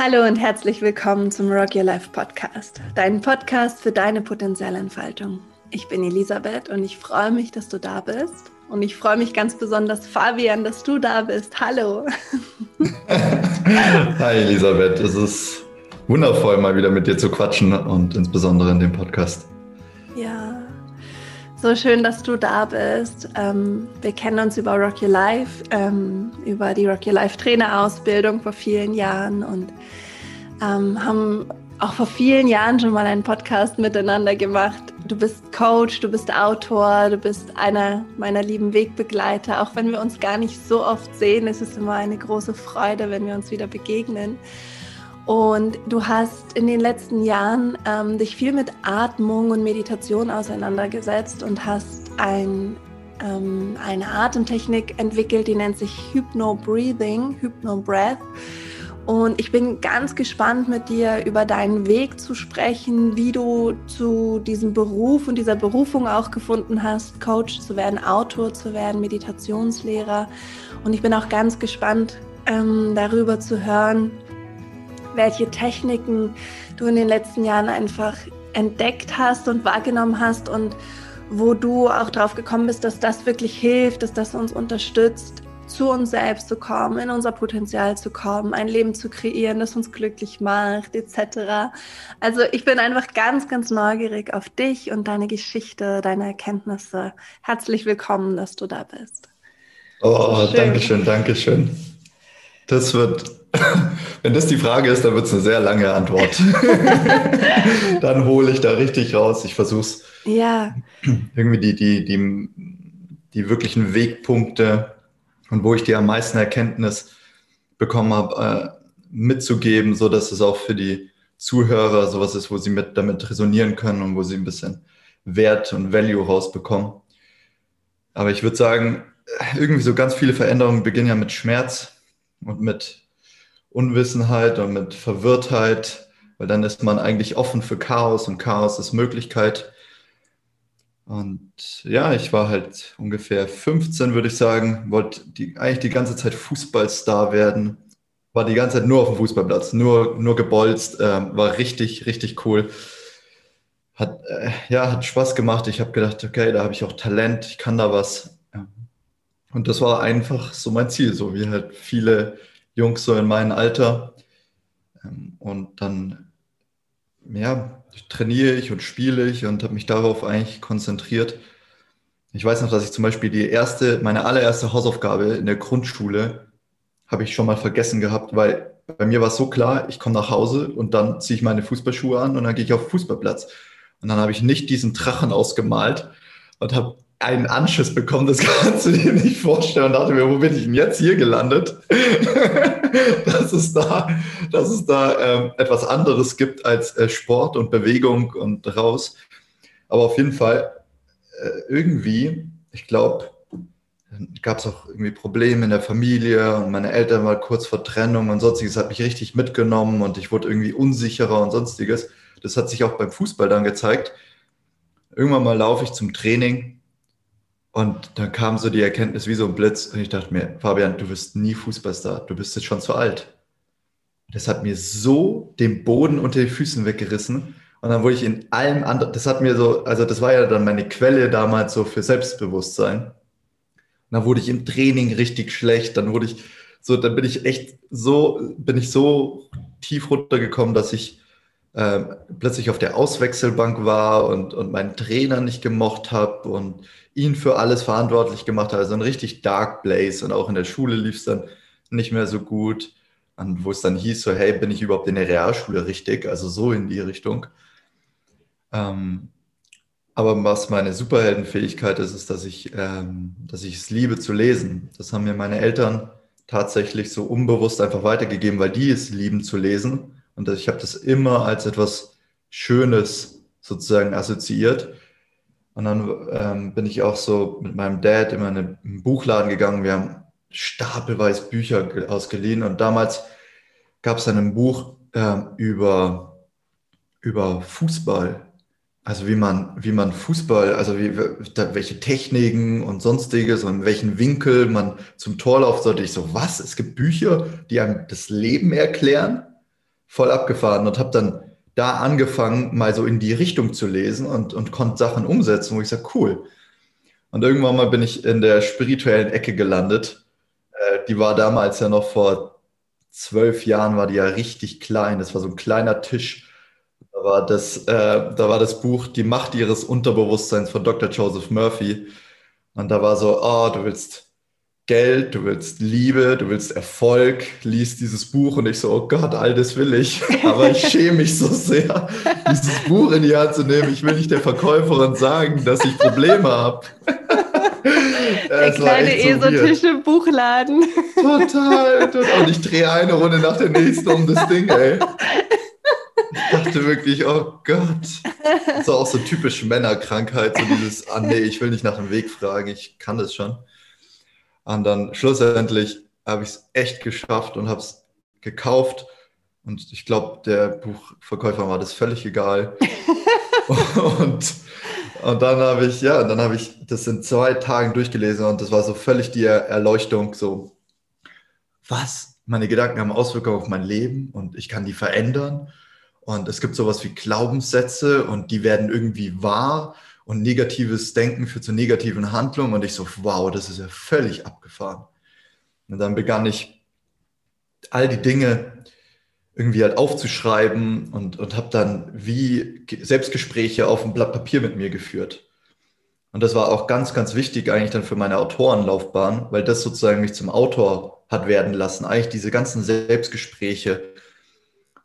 Hallo und herzlich willkommen zum Rock Your Life Podcast, dein Podcast für deine Potenzialentfaltung. Ich bin Elisabeth und ich freue mich, dass du da bist. Und ich freue mich ganz besonders, Fabian, dass du da bist. Hallo. Hi Elisabeth, es ist wundervoll, mal wieder mit dir zu quatschen und insbesondere in dem Podcast. So schön, dass du da bist. Ähm, wir kennen uns über Rock Your Life, ähm, über die Rock Your Life Trainerausbildung vor vielen Jahren und ähm, haben auch vor vielen Jahren schon mal einen Podcast miteinander gemacht. Du bist Coach, du bist Autor, du bist einer meiner lieben Wegbegleiter. Auch wenn wir uns gar nicht so oft sehen, ist es immer eine große Freude, wenn wir uns wieder begegnen. Und du hast in den letzten Jahren ähm, dich viel mit Atmung und Meditation auseinandergesetzt und hast ein, ähm, eine Atemtechnik entwickelt, die nennt sich Hypno Breathing, Hypno Breath. Und ich bin ganz gespannt, mit dir über deinen Weg zu sprechen, wie du zu diesem Beruf und dieser Berufung auch gefunden hast, Coach zu werden, Autor zu werden, Meditationslehrer. Und ich bin auch ganz gespannt, ähm, darüber zu hören, welche Techniken du in den letzten Jahren einfach entdeckt hast und wahrgenommen hast und wo du auch drauf gekommen bist, dass das wirklich hilft, dass das uns unterstützt, zu uns selbst zu kommen, in unser Potenzial zu kommen, ein Leben zu kreieren, das uns glücklich macht, etc. Also ich bin einfach ganz, ganz neugierig auf dich und deine Geschichte, deine Erkenntnisse. Herzlich willkommen, dass du da bist. Oh, Schön. danke schön, danke schön. Das wird Wenn das die Frage ist, dann wird es eine sehr lange Antwort. dann hole ich da richtig raus. Ich versuche es. Ja. Irgendwie die, die, die, die wirklichen Wegpunkte und wo ich die am meisten Erkenntnis bekommen habe, äh, mitzugeben, so dass es auch für die Zuhörer sowas ist, wo sie mit damit resonieren können und wo sie ein bisschen Wert und Value rausbekommen. Aber ich würde sagen, irgendwie so ganz viele Veränderungen beginnen ja mit Schmerz und mit Unwissenheit und mit Verwirrtheit, weil dann ist man eigentlich offen für Chaos und Chaos ist Möglichkeit. Und ja, ich war halt ungefähr 15, würde ich sagen, wollte die, eigentlich die ganze Zeit Fußballstar werden. War die ganze Zeit nur auf dem Fußballplatz, nur, nur gebolzt, äh, war richtig, richtig cool. Hat, äh, ja, hat Spaß gemacht. Ich habe gedacht, okay, da habe ich auch Talent, ich kann da was. Und das war einfach so mein Ziel, so wie halt viele Jungs so in meinem Alter. Ähm, und dann, ja, trainiere ich und spiele ich und habe mich darauf eigentlich konzentriert. Ich weiß noch, dass ich zum Beispiel die erste, meine allererste Hausaufgabe in der Grundschule habe ich schon mal vergessen gehabt, weil bei mir war es so klar, ich komme nach Hause und dann ziehe ich meine Fußballschuhe an und dann gehe ich auf den Fußballplatz. Und dann habe ich nicht diesen Drachen ausgemalt und habe einen Anschiss bekommen, das kannst du dir nicht vorstellen. Und dachte mir, wo bin ich denn jetzt hier gelandet? dass es da, dass es da ähm, etwas anderes gibt als äh, Sport und Bewegung und raus. Aber auf jeden Fall äh, irgendwie, ich glaube, gab es auch irgendwie Probleme in der Familie und meine Eltern waren kurz vor Trennung und sonstiges hat mich richtig mitgenommen und ich wurde irgendwie unsicherer und sonstiges. Das hat sich auch beim Fußball dann gezeigt. Irgendwann mal laufe ich zum Training und dann kam so die Erkenntnis wie so ein Blitz und ich dachte mir, Fabian, du wirst nie Fußballstar, du bist jetzt schon zu alt. Das hat mir so den Boden unter die Füßen weggerissen. Und dann wurde ich in allem anderen, das hat mir so, also das war ja dann meine Quelle damals so für Selbstbewusstsein. Und dann wurde ich im Training richtig schlecht, dann wurde ich so, dann bin ich echt so, bin ich so tief runtergekommen, dass ich äh, plötzlich auf der Auswechselbank war und, und meinen Trainer nicht gemocht habe und ihn für alles verantwortlich gemacht hat. Also ein richtig Dark Place und auch in der Schule lief es dann nicht mehr so gut. Und wo es dann hieß, so, hey, bin ich überhaupt in der Realschule richtig? Also so in die Richtung. Ähm, aber was meine Superheldenfähigkeit ist, ist, dass ich, ähm, dass ich es liebe zu lesen. Das haben mir meine Eltern tatsächlich so unbewusst einfach weitergegeben, weil die es lieben zu lesen. Und ich habe das immer als etwas Schönes sozusagen assoziiert. Und dann ähm, bin ich auch so mit meinem Dad immer in einen Buchladen gegangen. Wir haben stapelweise Bücher ausgeliehen. Und damals gab es dann ein Buch äh, über, über Fußball. Also wie man, wie man Fußball, also wie, welche Techniken und sonstiges und in welchen Winkel man zum Tor laufen sollte. Ich so, was? Es gibt Bücher, die einem das Leben erklären? voll abgefahren und habe dann da angefangen, mal so in die Richtung zu lesen und, und konnte Sachen umsetzen, wo ich sage, cool. Und irgendwann mal bin ich in der spirituellen Ecke gelandet. Äh, die war damals ja noch vor zwölf Jahren, war die ja richtig klein. Das war so ein kleiner Tisch. Da war das, äh, da war das Buch Die Macht ihres Unterbewusstseins von Dr. Joseph Murphy. Und da war so, oh, du willst Geld, du willst Liebe, du willst Erfolg, liest dieses Buch und ich so, oh Gott, all das will ich. Aber ich schäme mich so sehr, dieses Buch in die Hand zu nehmen. Ich will nicht der Verkäuferin sagen, dass ich Probleme habe. Der kleine esotische so Buchladen. Total, total. Und ich drehe eine Runde nach der nächsten um das Ding, ey. Ich dachte wirklich, oh Gott. Das ist auch so typisch Männerkrankheit, so dieses, ah nee, ich will nicht nach dem Weg fragen, ich kann das schon. Und dann schlussendlich habe ich es echt geschafft und habe es gekauft. Und ich glaube, der Buchverkäufer war das völlig egal. und, und dann habe ich, ja, dann habe ich das in zwei Tagen durchgelesen und das war so völlig die Erleuchtung, so, was? Meine Gedanken haben Auswirkungen auf mein Leben und ich kann die verändern. Und es gibt sowas wie Glaubenssätze und die werden irgendwie wahr und negatives Denken führt zu negativen Handlungen und ich so, wow, das ist ja völlig abgefahren. Und dann begann ich all die Dinge irgendwie halt aufzuschreiben und, und habe dann wie Selbstgespräche auf ein Blatt Papier mit mir geführt. Und das war auch ganz, ganz wichtig eigentlich dann für meine Autorenlaufbahn, weil das sozusagen mich zum Autor hat werden lassen. Eigentlich diese ganzen Selbstgespräche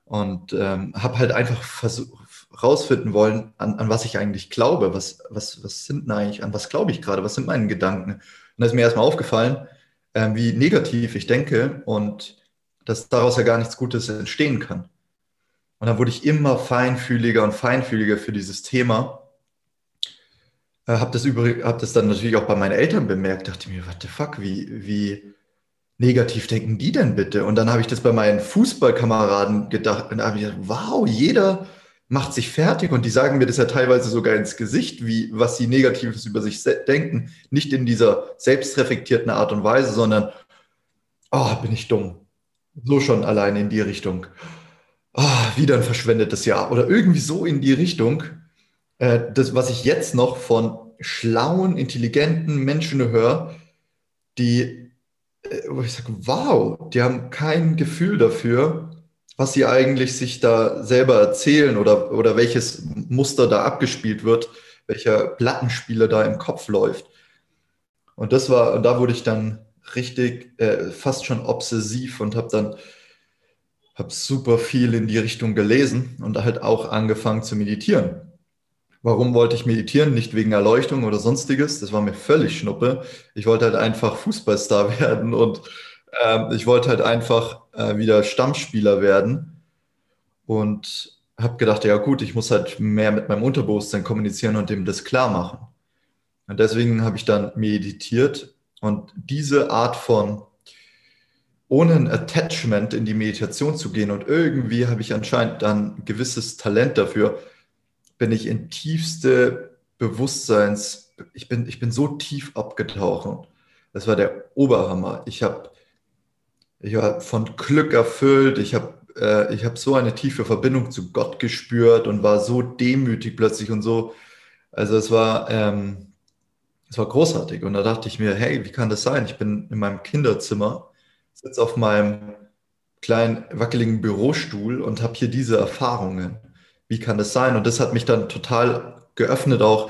und ähm, habe halt einfach versucht, rausfinden wollen, an, an was ich eigentlich glaube. Was, was, was sind eigentlich, an was glaube ich gerade? Was sind meine Gedanken? Und da ist mir erstmal aufgefallen, äh, wie negativ ich denke und dass daraus ja gar nichts Gutes entstehen kann. Und dann wurde ich immer feinfühliger und feinfühliger für dieses Thema. Äh, habe das, hab das dann natürlich auch bei meinen Eltern bemerkt, dachte mir, what the fuck, wie, wie negativ denken die denn bitte? Und dann habe ich das bei meinen Fußballkameraden gedacht und habe ich gedacht, wow, jeder macht sich fertig und die sagen mir das ja teilweise sogar ins Gesicht, wie was sie Negatives über sich denken, nicht in dieser selbstreflektierten Art und Weise, sondern oh, bin ich dumm. So schon allein in die Richtung. Oh, wieder ein verschwendetes Jahr oder irgendwie so in die Richtung. Äh, das, was ich jetzt noch von schlauen, intelligenten Menschen höre, die, äh, wo ich sage, wow, die haben kein Gefühl dafür, was sie eigentlich sich da selber erzählen oder, oder welches Muster da abgespielt wird, welcher Plattenspieler da im Kopf läuft. Und das war, und da wurde ich dann richtig äh, fast schon obsessiv und habe dann hab super viel in die Richtung gelesen und halt auch angefangen zu meditieren. Warum wollte ich meditieren? Nicht wegen Erleuchtung oder sonstiges. Das war mir völlig schnuppe. Ich wollte halt einfach Fußballstar werden und ähm, ich wollte halt einfach äh, wieder Stammspieler werden und habe gedacht, ja gut, ich muss halt mehr mit meinem Unterbewusstsein kommunizieren und dem das klar machen. Und deswegen habe ich dann meditiert und diese Art von ohne ein Attachment in die Meditation zu gehen und irgendwie habe ich anscheinend dann ein gewisses Talent dafür, bin ich in tiefste Bewusstseins, ich bin, ich bin so tief abgetaucht. Das war der Oberhammer. Ich habe ich war von Glück erfüllt. Ich habe äh, hab so eine tiefe Verbindung zu Gott gespürt und war so demütig plötzlich und so. Also es war, ähm, es war großartig. Und da dachte ich mir, hey, wie kann das sein? Ich bin in meinem Kinderzimmer, sitze auf meinem kleinen wackeligen Bürostuhl und habe hier diese Erfahrungen. Wie kann das sein? Und das hat mich dann total geöffnet auch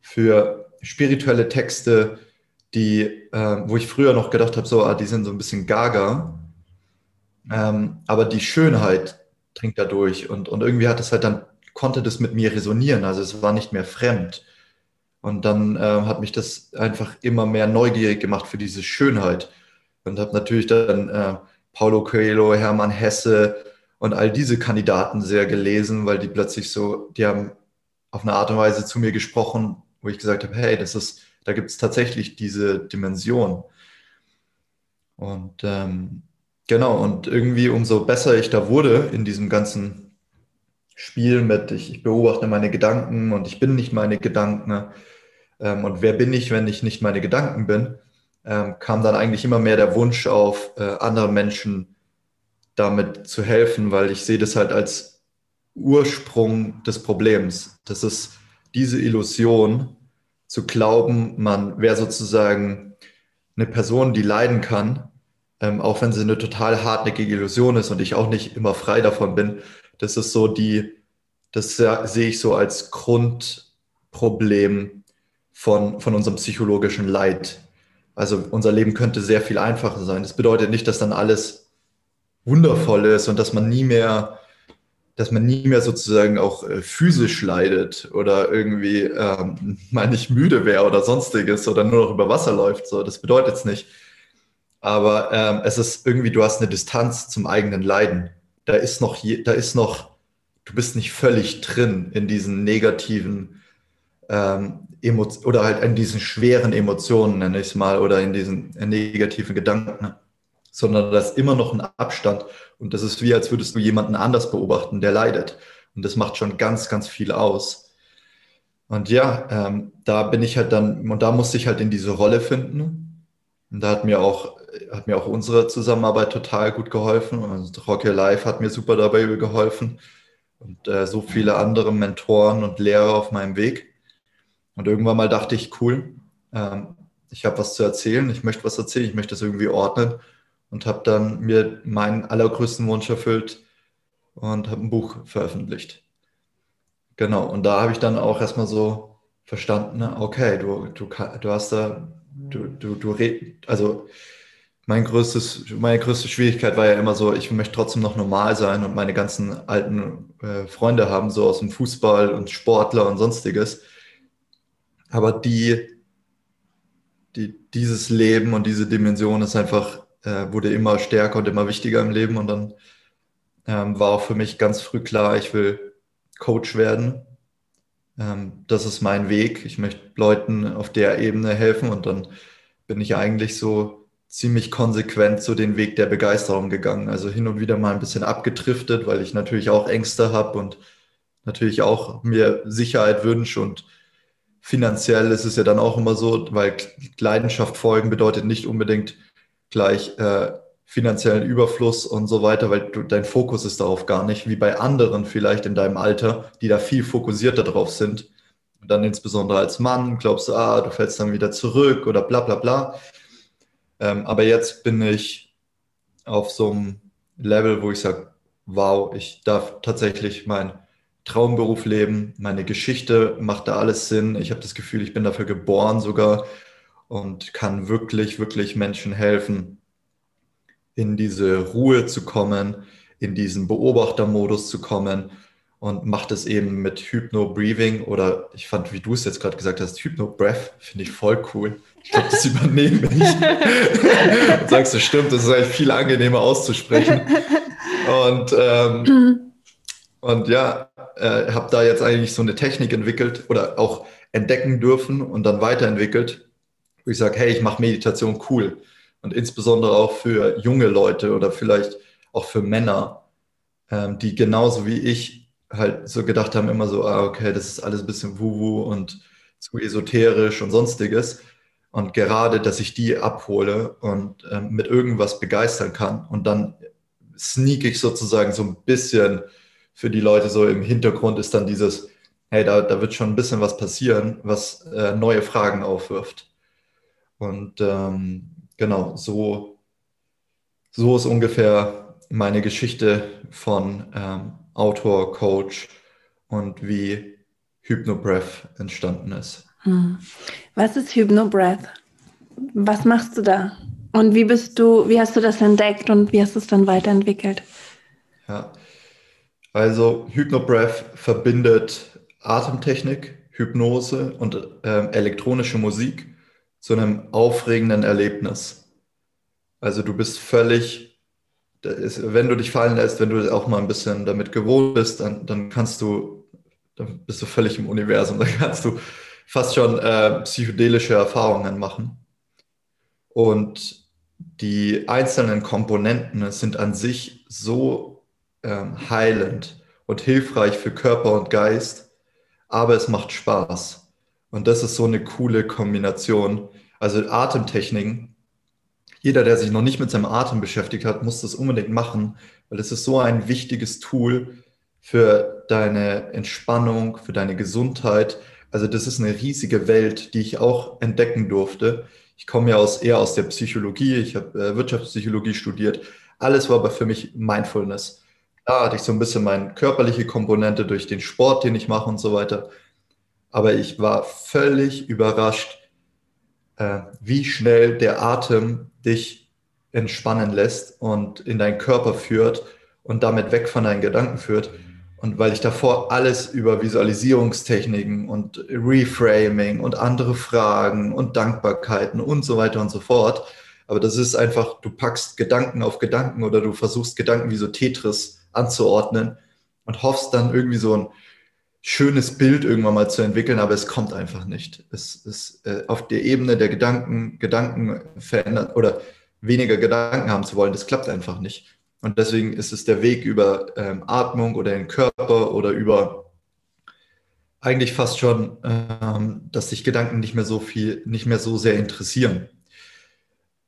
für spirituelle Texte, die, äh, wo ich früher noch gedacht habe, so, ah, die sind so ein bisschen gaga. Ähm, aber die Schönheit dringt da durch und, und irgendwie hat es halt dann, konnte das mit mir resonieren, also es war nicht mehr fremd. Und dann äh, hat mich das einfach immer mehr neugierig gemacht für diese Schönheit. Und habe natürlich dann äh, Paulo Coelho, Hermann Hesse und all diese Kandidaten sehr gelesen, weil die plötzlich so, die haben auf eine Art und Weise zu mir gesprochen, wo ich gesagt habe, hey, das ist, da gibt es tatsächlich diese Dimension. Und ähm, genau, und irgendwie umso besser ich da wurde in diesem ganzen Spiel mit, ich, ich beobachte meine Gedanken und ich bin nicht meine Gedanken. Ähm, und wer bin ich, wenn ich nicht meine Gedanken bin, ähm, kam dann eigentlich immer mehr der Wunsch auf, äh, anderen Menschen damit zu helfen, weil ich sehe das halt als Ursprung des Problems. Das ist diese Illusion zu glauben, man wäre sozusagen eine Person, die leiden kann, ähm, auch wenn sie eine total hartnäckige Illusion ist und ich auch nicht immer frei davon bin. Das ist so die, das sehe ich so als Grundproblem von, von unserem psychologischen Leid. Also unser Leben könnte sehr viel einfacher sein. Das bedeutet nicht, dass dann alles wundervoll ist und dass man nie mehr, dass man nie mehr sozusagen auch äh, physisch leidet oder irgendwie ähm, mal nicht müde wäre oder sonstiges oder nur noch über Wasser läuft. So, das bedeutet es nicht. Aber ähm, es ist irgendwie, du hast eine Distanz zum eigenen Leiden. Da ist noch, je, da ist noch, du bist nicht völlig drin in diesen negativen ähm, Emotionen oder halt in diesen schweren Emotionen, nenne ich es mal, oder in diesen äh, negativen Gedanken sondern da ist immer noch ein Abstand. Und das ist wie, als würdest du jemanden anders beobachten, der leidet. Und das macht schon ganz, ganz viel aus. Und ja, ähm, da bin ich halt dann, und da musste ich halt in diese Rolle finden. Und da hat mir auch, hat mir auch unsere Zusammenarbeit total gut geholfen. Und Rock Your Life hat mir super dabei geholfen. Und äh, so viele andere Mentoren und Lehrer auf meinem Weg. Und irgendwann mal dachte ich, cool, ähm, ich habe was zu erzählen, ich möchte was erzählen, ich möchte das irgendwie ordnen und habe dann mir meinen allergrößten Wunsch erfüllt und habe ein Buch veröffentlicht. Genau, und da habe ich dann auch erstmal so verstanden, ne, okay, du, du, du hast da, du, du, du also mein größtes, meine größte Schwierigkeit war ja immer so, ich möchte trotzdem noch normal sein und meine ganzen alten äh, Freunde haben, so aus dem Fußball und Sportler und sonstiges. Aber die, die, dieses Leben und diese Dimension ist einfach äh, wurde immer stärker und immer wichtiger im Leben. Und dann ähm, war auch für mich ganz früh klar, ich will Coach werden. Ähm, das ist mein Weg. Ich möchte Leuten auf der Ebene helfen. Und dann bin ich eigentlich so ziemlich konsequent so den Weg der Begeisterung gegangen. Also hin und wieder mal ein bisschen abgetriftet, weil ich natürlich auch Ängste habe und natürlich auch mir Sicherheit wünsche und finanziell ist es ja dann auch immer so, weil Leidenschaft folgen bedeutet nicht unbedingt gleich äh, finanziellen Überfluss und so weiter, weil du, dein Fokus ist darauf gar nicht, wie bei anderen vielleicht in deinem Alter, die da viel fokussierter drauf sind. Und dann insbesondere als Mann glaubst du, ah, du fällst dann wieder zurück oder bla bla bla. Ähm, aber jetzt bin ich auf so einem Level, wo ich sage, wow, ich darf tatsächlich meinen Traumberuf leben, meine Geschichte macht da alles Sinn. Ich habe das Gefühl, ich bin dafür geboren sogar und kann wirklich, wirklich Menschen helfen, in diese Ruhe zu kommen, in diesen Beobachtermodus zu kommen und macht es eben mit Hypno-Breathing oder ich fand, wie du es jetzt gerade gesagt hast, Hypno-Breath, finde ich voll cool. Ich glaube, das übernehme ich. und sagst du, stimmt, das ist eigentlich viel angenehmer auszusprechen. Und, ähm, und ja, äh, habe da jetzt eigentlich so eine Technik entwickelt oder auch entdecken dürfen und dann weiterentwickelt, wo ich sage, hey, ich mache Meditation cool. Und insbesondere auch für junge Leute oder vielleicht auch für Männer, ähm, die genauso wie ich halt so gedacht haben, immer so, ah, okay, das ist alles ein bisschen wuhu und zu esoterisch und sonstiges. Und gerade, dass ich die abhole und ähm, mit irgendwas begeistern kann und dann sneak ich sozusagen so ein bisschen für die Leute so im Hintergrund ist dann dieses, hey, da, da wird schon ein bisschen was passieren, was äh, neue Fragen aufwirft. Und ähm, genau, so, so ist ungefähr meine Geschichte von ähm, Autor, Coach und wie Hypnobreath entstanden ist. Hm. Was ist Hypnobreath? Was machst du da? Und wie bist du, wie hast du das entdeckt und wie hast du es dann weiterentwickelt? Ja, also Hypnobreath verbindet Atemtechnik, Hypnose und äh, elektronische Musik zu einem aufregenden Erlebnis. Also du bist völlig, wenn du dich fallen lässt, wenn du auch mal ein bisschen damit gewohnt bist, dann, dann kannst du, dann bist du völlig im Universum, dann kannst du fast schon äh, psychedelische Erfahrungen machen. Und die einzelnen Komponenten sind an sich so ähm, heilend und hilfreich für Körper und Geist, aber es macht Spaß. Und das ist so eine coole Kombination. Also Atemtechniken, jeder, der sich noch nicht mit seinem Atem beschäftigt hat, muss das unbedingt machen, weil es ist so ein wichtiges Tool für deine Entspannung, für deine Gesundheit. Also das ist eine riesige Welt, die ich auch entdecken durfte. Ich komme ja aus, eher aus der Psychologie, ich habe äh, Wirtschaftspsychologie studiert. Alles war aber für mich Mindfulness. Da hatte ich so ein bisschen meine körperliche Komponente durch den Sport, den ich mache und so weiter. Aber ich war völlig überrascht, äh, wie schnell der Atem dich entspannen lässt und in deinen Körper führt und damit weg von deinen Gedanken führt. Und weil ich davor alles über Visualisierungstechniken und Reframing und andere Fragen und Dankbarkeiten und so weiter und so fort. Aber das ist einfach, du packst Gedanken auf Gedanken oder du versuchst Gedanken wie so Tetris anzuordnen und hoffst dann irgendwie so ein schönes Bild irgendwann mal zu entwickeln, aber es kommt einfach nicht. Es ist äh, auf der Ebene der Gedanken, Gedanken verändern oder weniger Gedanken haben zu wollen, das klappt einfach nicht. Und deswegen ist es der Weg über ähm, Atmung oder den Körper oder über eigentlich fast schon, ähm, dass sich Gedanken nicht mehr so viel, nicht mehr so sehr interessieren.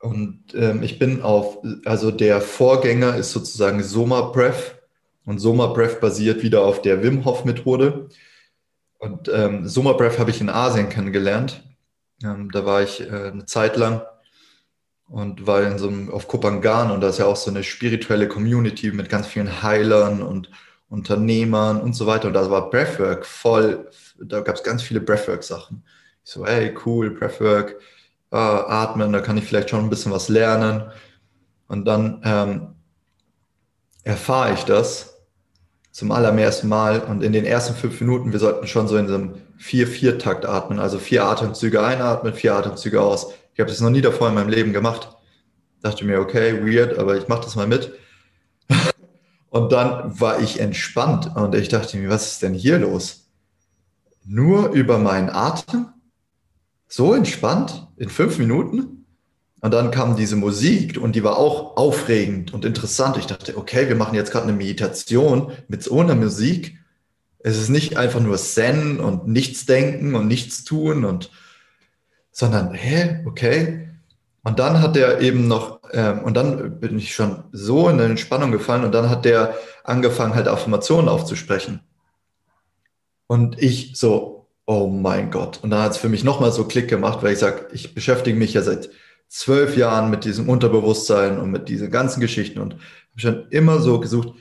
Und ähm, ich bin auf, also der Vorgänger ist sozusagen Soma Breath. Und Soma Breath basiert wieder auf der Wim Hof Methode. Und ähm, Soma Breath habe ich in Asien kennengelernt. Ähm, da war ich äh, eine Zeit lang und war in so einem, auf Kopangan und da ist ja auch so eine spirituelle Community mit ganz vielen Heilern und Unternehmern und so weiter. Und da war Breathwork voll, da gab es ganz viele Breathwork-Sachen. Ich so, hey, cool, Breathwork, äh, atmen, da kann ich vielleicht schon ein bisschen was lernen. Und dann ähm, erfahre ich das zum allerersten Mal und in den ersten fünf Minuten, wir sollten schon so in so einem Vier-Vier-Takt atmen, also vier Atemzüge einatmen, vier Atemzüge aus. Ich habe das noch nie davor in meinem Leben gemacht. Dachte mir, okay, weird, aber ich mache das mal mit. Und dann war ich entspannt und ich dachte mir, was ist denn hier los? Nur über meinen Atem? So entspannt in fünf Minuten? Und dann kam diese Musik und die war auch aufregend und interessant. Ich dachte, okay, wir machen jetzt gerade eine Meditation mit so einer Musik. Es ist nicht einfach nur Zen und nichts denken und nichts tun und, sondern, hä, okay. Und dann hat er eben noch, ähm, und dann bin ich schon so in eine Entspannung gefallen und dann hat der angefangen, halt Affirmationen aufzusprechen. Und ich so, oh mein Gott. Und dann hat es für mich nochmal so Klick gemacht, weil ich sage, ich beschäftige mich ja seit zwölf Jahren mit diesem Unterbewusstsein und mit diesen ganzen Geschichten und habe schon immer so gesucht,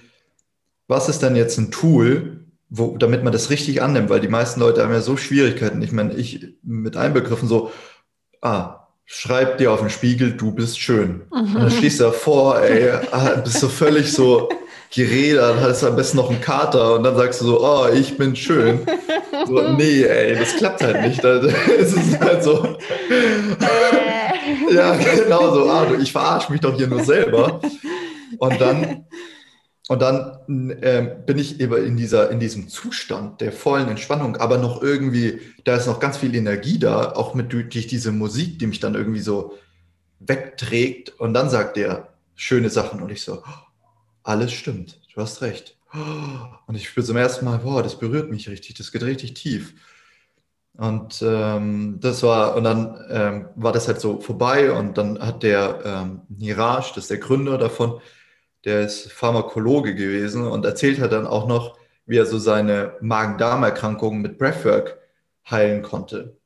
was ist denn jetzt ein Tool, wo, damit man das richtig annimmt, weil die meisten Leute haben ja so Schwierigkeiten. Ich meine, ich mit Einbegriffen so, ah, schreib dir auf den Spiegel, du bist schön. Mhm. Und dann stehst du davor, ey, ah, bist du völlig so geredert, hast am besten noch einen Kater und dann sagst du so, oh, ich bin schön. So, nee, ey, das klappt halt nicht. Es ist halt so. ja, genau so. Ah, ich verarsche mich doch hier nur selber. Und dann, und dann äh, bin ich eben in, dieser, in diesem Zustand der vollen Entspannung, aber noch irgendwie, da ist noch ganz viel Energie da, auch mit durch diese Musik, die mich dann irgendwie so wegträgt. Und dann sagt er schöne Sachen und ich so, alles stimmt, du hast recht. Und ich spüre zum ersten Mal, boah, das berührt mich richtig, das geht richtig tief. Und ähm, das war, und dann ähm, war das halt so vorbei und dann hat der ähm, Niraj, das ist der Gründer davon, der ist Pharmakologe gewesen und erzählt hat dann auch noch, wie er so seine Magen-Darm-Erkrankungen mit Breathwork heilen konnte.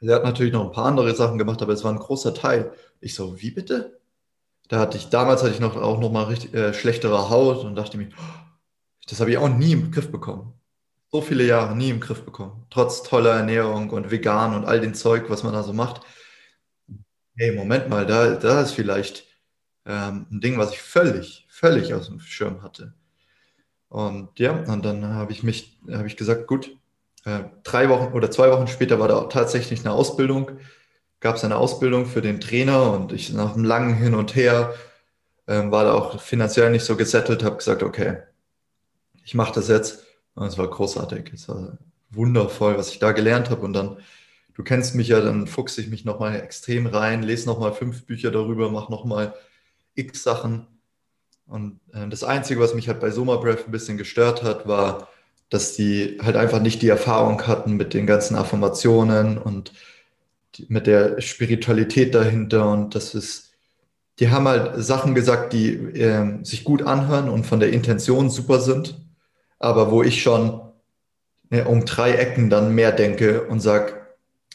Er hat natürlich noch ein paar andere Sachen gemacht, aber es war ein großer Teil. Ich so, wie bitte? Da hatte ich, damals hatte ich noch auch noch mal richtig äh, schlechtere Haut und dachte mir, das habe ich auch nie im Griff bekommen so viele Jahre nie im Griff bekommen. Trotz toller Ernährung und vegan und all dem Zeug, was man da so macht. Hey, Moment mal, da, da ist vielleicht ähm, ein Ding, was ich völlig, völlig aus dem Schirm hatte. Und ja, und dann habe ich mich, habe ich gesagt, gut, äh, drei Wochen oder zwei Wochen später war da tatsächlich eine Ausbildung, gab es eine Ausbildung für den Trainer und ich nach einem langen Hin und Her äh, war da auch finanziell nicht so gesettelt, habe gesagt, okay, ich mache das jetzt es war großartig. Es war wundervoll, was ich da gelernt habe. Und dann, du kennst mich ja, dann fuchse ich mich nochmal extrem rein, lese nochmal fünf Bücher darüber, mache nochmal x Sachen. Und äh, das Einzige, was mich halt bei Soma Breath ein bisschen gestört hat, war, dass die halt einfach nicht die Erfahrung hatten mit den ganzen Affirmationen und mit der Spiritualität dahinter. Und das ist, die haben halt Sachen gesagt, die äh, sich gut anhören und von der Intention super sind, aber wo ich schon äh, um drei Ecken dann mehr denke und sage,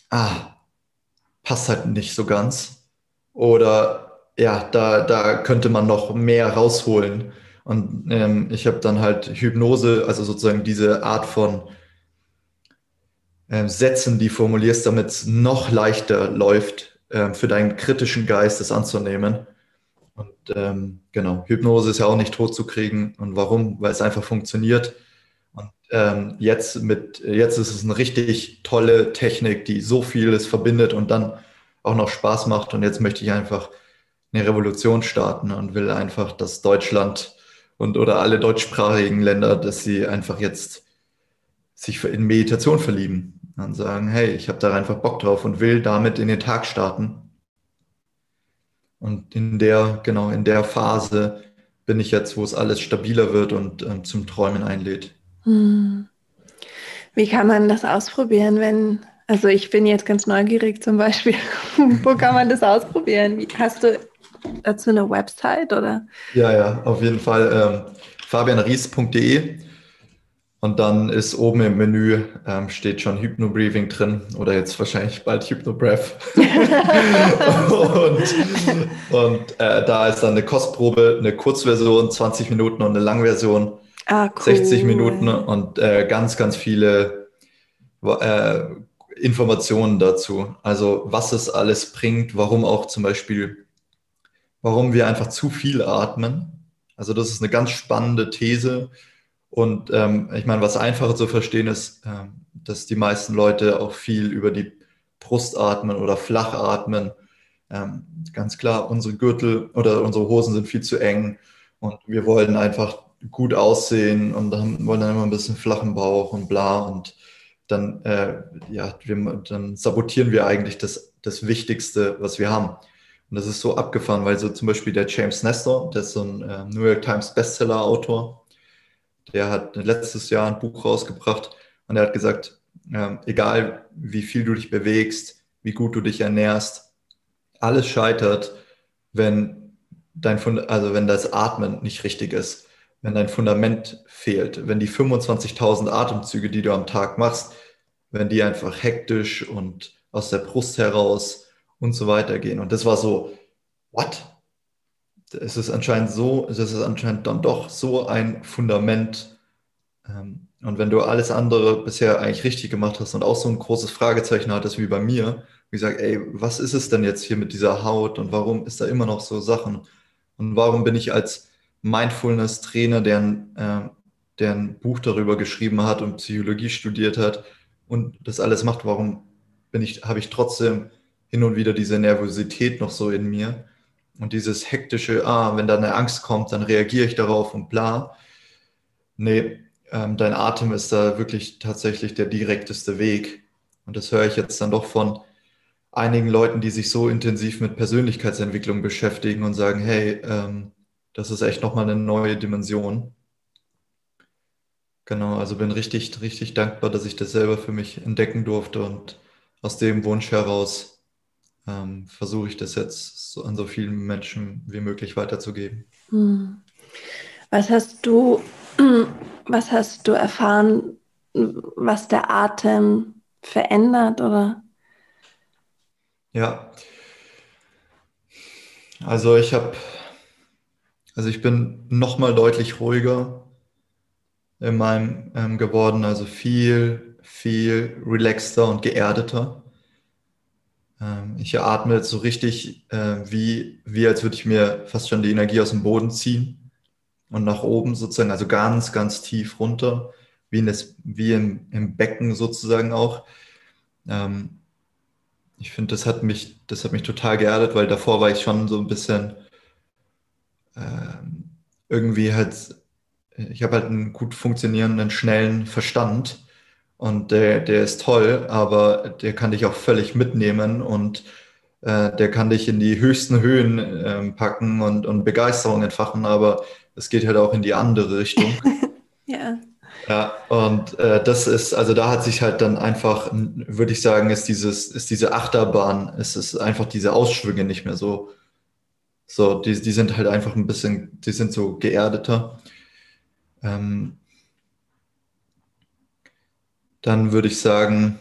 ah, passt halt nicht so ganz. Oder ja, da, da könnte man noch mehr rausholen. Und ähm, ich habe dann halt Hypnose, also sozusagen diese Art von äh, Sätzen, die formulierst, damit es noch leichter läuft, äh, für deinen kritischen Geist das anzunehmen. Und ähm, genau, Hypnose ist ja auch nicht tot zu kriegen. Und warum? Weil es einfach funktioniert. Und ähm, jetzt mit, jetzt ist es eine richtig tolle Technik, die so vieles verbindet und dann auch noch Spaß macht. Und jetzt möchte ich einfach eine Revolution starten und will einfach, dass Deutschland und oder alle deutschsprachigen Länder, dass sie einfach jetzt sich in Meditation verlieben und sagen, hey, ich habe da einfach Bock drauf und will damit in den Tag starten. Und in der, genau, in der Phase bin ich jetzt, wo es alles stabiler wird und ähm, zum Träumen einlädt. Hm. Wie kann man das ausprobieren, wenn, also ich bin jetzt ganz neugierig zum Beispiel, wo kann man das ausprobieren? Wie, hast du dazu eine Website oder? Ja, ja, auf jeden Fall. Ähm, fabianries.de und dann ist oben im Menü ähm, steht schon Hypno-Breathing drin oder jetzt wahrscheinlich bald Hypno-Breath. und und äh, da ist dann eine Kostprobe, eine Kurzversion, 20 Minuten und eine Langversion, ah, cool. 60 Minuten und äh, ganz, ganz viele äh, Informationen dazu. Also was es alles bringt, warum auch zum Beispiel warum wir einfach zu viel atmen. Also das ist eine ganz spannende These. Und ähm, ich meine, was einfacher zu verstehen ist, ähm, dass die meisten Leute auch viel über die Brust atmen oder flach atmen. Ähm, ganz klar, unsere Gürtel oder unsere Hosen sind viel zu eng und wir wollen einfach gut aussehen und dann wollen dann immer ein bisschen flachen Bauch und bla und dann, äh, ja, wir, dann sabotieren wir eigentlich das, das Wichtigste, was wir haben. Und das ist so abgefahren, weil so zum Beispiel der James Nestor, der ist so ein äh, New York Times Bestseller-Autor, der hat letztes Jahr ein Buch rausgebracht und er hat gesagt, äh, egal wie viel du dich bewegst, wie gut du dich ernährst, alles scheitert, wenn dein Fund also wenn das Atmen nicht richtig ist, wenn dein Fundament fehlt, wenn die 25.000 Atemzüge, die du am Tag machst, wenn die einfach hektisch und aus der Brust heraus und so weiter gehen. Und das war so, what? Es ist anscheinend so, es ist anscheinend dann doch so ein Fundament. Ähm, und wenn du alles andere bisher eigentlich richtig gemacht hast und auch so ein großes Fragezeichen hattest wie bei mir, wie gesagt, ey, was ist es denn jetzt hier mit dieser Haut und warum ist da immer noch so Sachen? Und warum bin ich als Mindfulness-Trainer, der, ein, äh, der ein Buch darüber geschrieben hat und Psychologie studiert hat und das alles macht, warum bin ich, habe ich trotzdem hin und wieder diese Nervosität noch so in mir und dieses hektische, ah, wenn da eine Angst kommt, dann reagiere ich darauf und bla. Nee, ähm, dein Atem ist da wirklich tatsächlich der direkteste Weg. Und das höre ich jetzt dann doch von einigen Leuten, die sich so intensiv mit Persönlichkeitsentwicklung beschäftigen und sagen, hey, ähm, das ist echt nochmal eine neue Dimension. Genau, also bin richtig, richtig dankbar, dass ich das selber für mich entdecken durfte und aus dem Wunsch heraus ähm, versuche ich das jetzt so an so vielen Menschen wie möglich weiterzugeben. Hm. Was hast du, was hast du erfahren, was der Atem verändert oder? Ja, also ich habe, also ich bin noch mal deutlich ruhiger in meinem ähm, geworden, also viel, viel relaxter und geerdeter. Ähm, ich atme jetzt so richtig, äh, wie, wie als würde ich mir fast schon die Energie aus dem Boden ziehen und nach oben sozusagen, also ganz, ganz tief runter, wie, in das, wie im, im Becken sozusagen auch. Ähm, ich finde, das hat mich, das hat mich total geerdet, weil davor war ich schon so ein bisschen ähm, irgendwie halt, ich habe halt einen gut funktionierenden, schnellen Verstand und der, der ist toll, aber der kann dich auch völlig mitnehmen und äh, der kann dich in die höchsten Höhen äh, packen und, und Begeisterung entfachen, aber es geht halt auch in die andere Richtung. ja. Ja, und äh, das ist, also da hat sich halt dann einfach, würde ich sagen, ist dieses, ist diese Achterbahn, ist es einfach diese Ausschwünge nicht mehr so, So, die, die sind halt einfach ein bisschen, die sind so geerdeter. Ähm, dann würde ich sagen,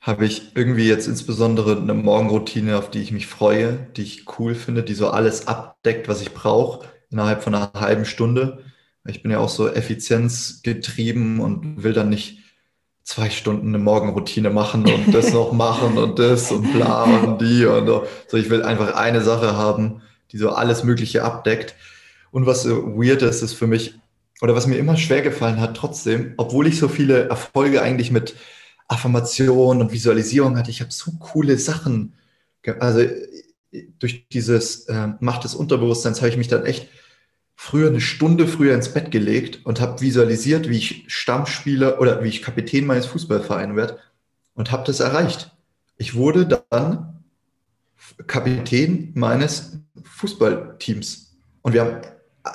habe ich irgendwie jetzt insbesondere eine Morgenroutine, auf die ich mich freue, die ich cool finde, die so alles abdeckt, was ich brauche, innerhalb von einer halben Stunde. Ich bin ja auch so effizienzgetrieben und will dann nicht zwei Stunden eine Morgenroutine machen und das noch machen und das und bla und die und so. Ich will einfach eine Sache haben, die so alles Mögliche abdeckt. Und was so weird ist, ist für mich, oder was mir immer schwer gefallen hat, trotzdem, obwohl ich so viele Erfolge eigentlich mit Affirmation und Visualisierung hatte, ich habe so coole Sachen, also durch dieses äh, Macht des Unterbewusstseins habe ich mich dann echt früher eine Stunde früher ins Bett gelegt und habe visualisiert, wie ich Stammspieler oder wie ich Kapitän meines Fußballvereins werde und habe das erreicht. Ich wurde dann Kapitän meines Fußballteams und wir haben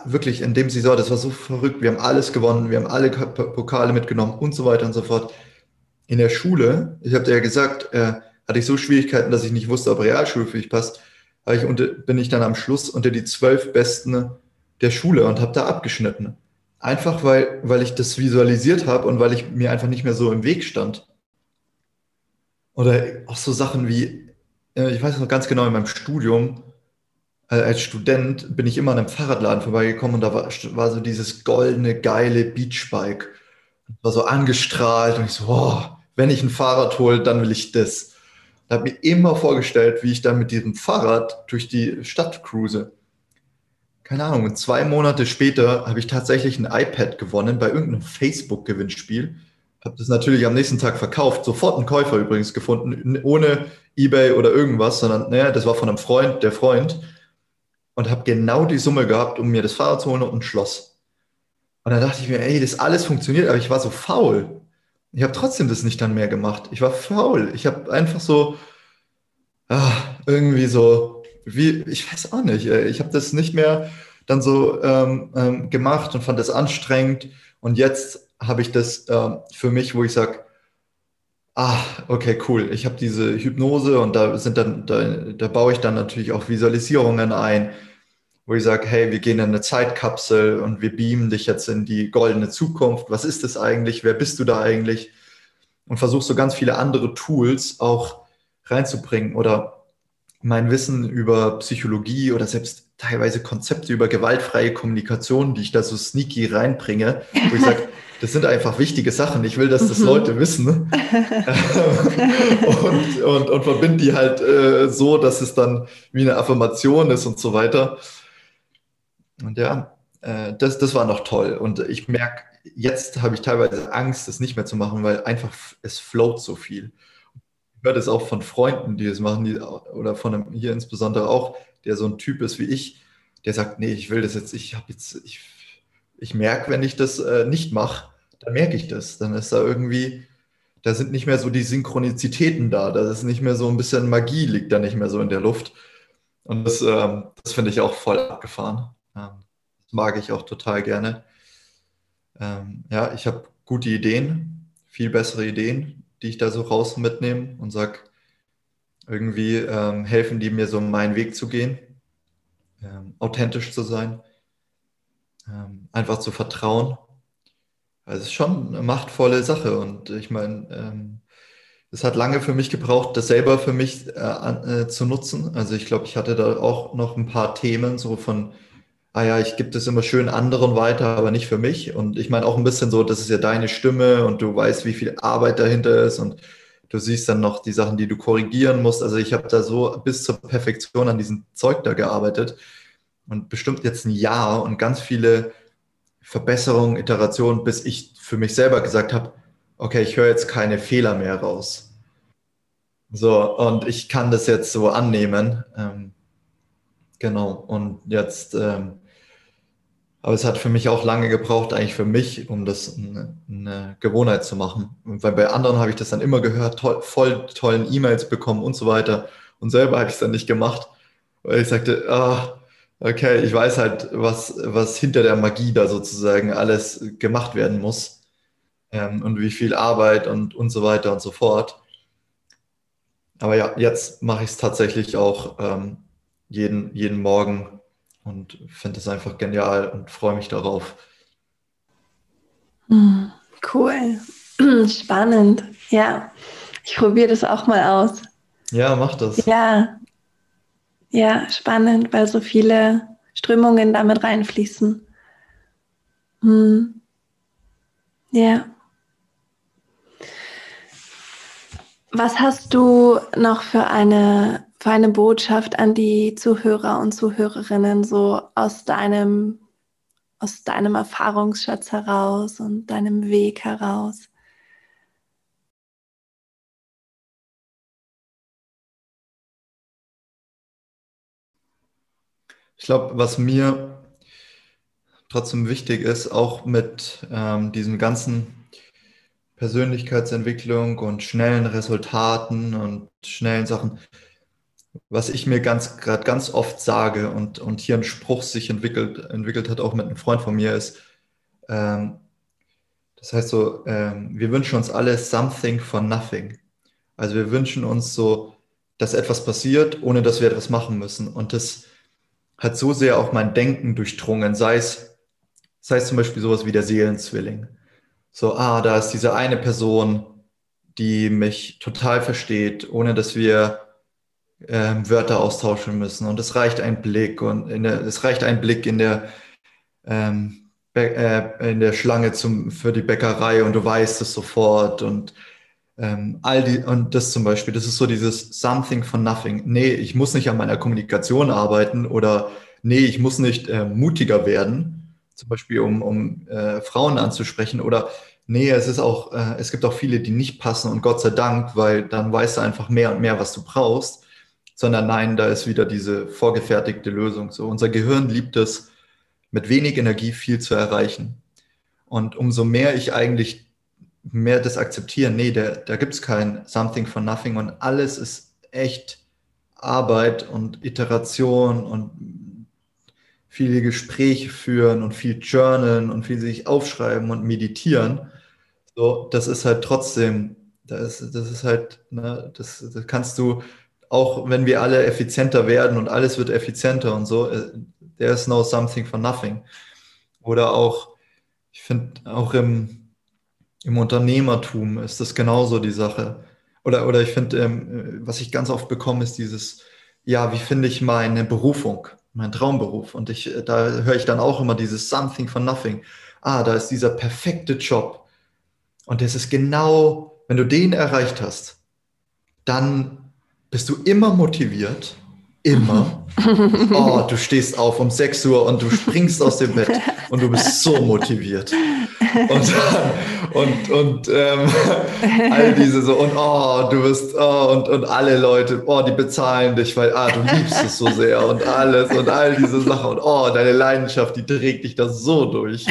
wirklich in dem Saison, das war so verrückt, wir haben alles gewonnen, wir haben alle Pokale mitgenommen und so weiter und so fort in der Schule, ich habe dir ja gesagt, äh, hatte ich so Schwierigkeiten, dass ich nicht wusste, ob Realschule für mich passt, ich unter, bin ich dann am Schluss unter die zwölf Besten der Schule und habe da abgeschnitten. Einfach weil, weil ich das visualisiert habe und weil ich mir einfach nicht mehr so im Weg stand. Oder auch so Sachen wie, äh, ich weiß noch ganz genau, in meinem Studium, als Student bin ich immer an einem Fahrradladen vorbeigekommen und da war, war so dieses goldene, geile Beachbike. War so angestrahlt und ich so, oh, wenn ich ein Fahrrad hole, dann will ich das. Ich habe mir immer vorgestellt, wie ich dann mit diesem Fahrrad durch die Stadt cruise. Keine Ahnung, und zwei Monate später habe ich tatsächlich ein iPad gewonnen bei irgendeinem Facebook-Gewinnspiel. Habe das natürlich am nächsten Tag verkauft, sofort einen Käufer übrigens gefunden, ohne Ebay oder irgendwas, sondern naja, das war von einem Freund, der Freund. Und habe genau die Summe gehabt, um mir das Fahrrad zu holen und ein Schloss. Und dann dachte ich mir, ey, das alles funktioniert, aber ich war so faul. Ich habe trotzdem das nicht dann mehr gemacht. Ich war faul. Ich habe einfach so ah, irgendwie so, wie, ich weiß auch nicht. Ich habe das nicht mehr dann so ähm, ähm, gemacht und fand das anstrengend. Und jetzt habe ich das ähm, für mich, wo ich sage, ah, okay, cool. Ich habe diese Hypnose und da sind dann, da, da baue ich dann natürlich auch Visualisierungen ein wo ich sage, hey, wir gehen in eine Zeitkapsel und wir beamen dich jetzt in die goldene Zukunft. Was ist das eigentlich? Wer bist du da eigentlich? Und versuchst so ganz viele andere Tools auch reinzubringen oder mein Wissen über Psychologie oder selbst teilweise Konzepte über gewaltfreie Kommunikation, die ich da so sneaky reinbringe, wo ich sage, das sind einfach wichtige Sachen. Ich will, dass das mhm. Leute wissen. und, und, und verbinde die halt äh, so, dass es dann wie eine Affirmation ist und so weiter. Und ja, äh, das, das war noch toll. Und ich merke, jetzt habe ich teilweise Angst, das nicht mehr zu machen, weil einfach es float so viel. Ich höre das auch von Freunden, die das machen, die, oder von einem hier insbesondere auch, der so ein Typ ist wie ich, der sagt, nee, ich will das jetzt, ich habe jetzt, ich, ich merke, wenn ich das äh, nicht mache, dann merke ich das. Dann ist da irgendwie, da sind nicht mehr so die Synchronizitäten da, da ist nicht mehr so ein bisschen Magie, liegt da nicht mehr so in der Luft. Und das, ähm, das finde ich auch voll abgefahren. Ähm, das mag ich auch total gerne. Ähm, ja, ich habe gute Ideen, viel bessere Ideen, die ich da so raus mitnehme und sage, irgendwie ähm, helfen die mir so meinen Weg zu gehen, ähm, authentisch zu sein, ähm, einfach zu vertrauen. Also es ist schon eine machtvolle Sache und ich meine, ähm, es hat lange für mich gebraucht, das selber für mich äh, äh, zu nutzen. Also ich glaube, ich hatte da auch noch ein paar Themen so von ah ja, ich gebe das immer schön anderen weiter, aber nicht für mich. Und ich meine auch ein bisschen so, das ist ja deine Stimme und du weißt, wie viel Arbeit dahinter ist und du siehst dann noch die Sachen, die du korrigieren musst. Also ich habe da so bis zur Perfektion an diesem Zeug da gearbeitet und bestimmt jetzt ein Jahr und ganz viele Verbesserungen, Iterationen, bis ich für mich selber gesagt habe, okay, ich höre jetzt keine Fehler mehr raus. So, und ich kann das jetzt so annehmen. Ähm, genau, und jetzt ähm, aber es hat für mich auch lange gebraucht, eigentlich für mich, um das eine, eine Gewohnheit zu machen. Weil bei anderen habe ich das dann immer gehört, toll, voll tollen E-Mails bekommen und so weiter. Und selber habe ich es dann nicht gemacht, weil ich sagte, ah, okay, ich weiß halt, was, was hinter der Magie da sozusagen alles gemacht werden muss. Ähm, und wie viel Arbeit und, und so weiter und so fort. Aber ja, jetzt mache ich es tatsächlich auch ähm, jeden, jeden Morgen und finde es einfach genial und freue mich darauf. Hm, cool, spannend. Ja, ich probiere das auch mal aus. Ja, mach das. Ja, ja, spannend, weil so viele Strömungen damit reinfließen. Hm. Ja. Was hast du noch für eine, für eine Botschaft an die Zuhörer und Zuhörerinnen so aus deinem, aus deinem Erfahrungsschatz heraus und deinem Weg heraus? Ich glaube, was mir trotzdem wichtig ist, auch mit ähm, diesem ganzen Persönlichkeitsentwicklung und schnellen Resultaten und schnellen Sachen, was ich mir ganz gerade ganz oft sage und, und hier ein Spruch sich entwickelt, entwickelt hat, auch mit einem Freund von mir, ist, ähm, das heißt so, ähm, wir wünschen uns alle something for nothing. Also wir wünschen uns so, dass etwas passiert, ohne dass wir etwas machen müssen. Und das hat so sehr auch mein Denken durchdrungen, sei es, sei es zum Beispiel sowas wie der Seelenzwilling. So, ah, da ist diese eine Person, die mich total versteht, ohne dass wir ähm, Wörter austauschen müssen. Und es reicht ein Blick und der, es reicht ein Blick in der, ähm, äh, in der Schlange zum, für die Bäckerei und du weißt es sofort und ähm, all die, und das zum Beispiel, das ist so dieses Something for Nothing. Nee, ich muss nicht an meiner Kommunikation arbeiten oder nee, ich muss nicht äh, mutiger werden, zum Beispiel um, um äh, Frauen anzusprechen oder nee, es ist auch, äh, es gibt auch viele, die nicht passen und Gott sei Dank, weil dann weißt du einfach mehr und mehr, was du brauchst, sondern nein, da ist wieder diese vorgefertigte Lösung. So, unser Gehirn liebt es, mit wenig Energie viel zu erreichen. Und umso mehr ich eigentlich mehr das akzeptieren, nee, der, da gibt es kein Something for Nothing und alles ist echt Arbeit und Iteration und viele Gespräche führen und viel journalen und viel sich aufschreiben und meditieren. So, das ist halt trotzdem, das, das ist halt, ne, das, das kannst du, auch wenn wir alle effizienter werden und alles wird effizienter und so, äh, there is no something for nothing. Oder auch, ich finde auch im, im Unternehmertum ist das genauso die Sache. Oder, oder ich finde, ähm, was ich ganz oft bekomme, ist dieses, ja, wie finde ich meine Berufung, meinen Traumberuf? Und ich, da höre ich dann auch immer dieses Something for Nothing. Ah, da ist dieser perfekte Job. Und das ist genau, wenn du den erreicht hast, dann bist du immer motiviert immer. Oh, du stehst auf um 6 Uhr und du springst aus dem Bett und du bist so motiviert. Und, und, und ähm, all diese so, und oh, du bist, oh, und, und alle Leute, oh, die bezahlen dich, weil, ah, du liebst es so sehr und alles und all diese Sachen und oh, deine Leidenschaft, die trägt dich da so durch.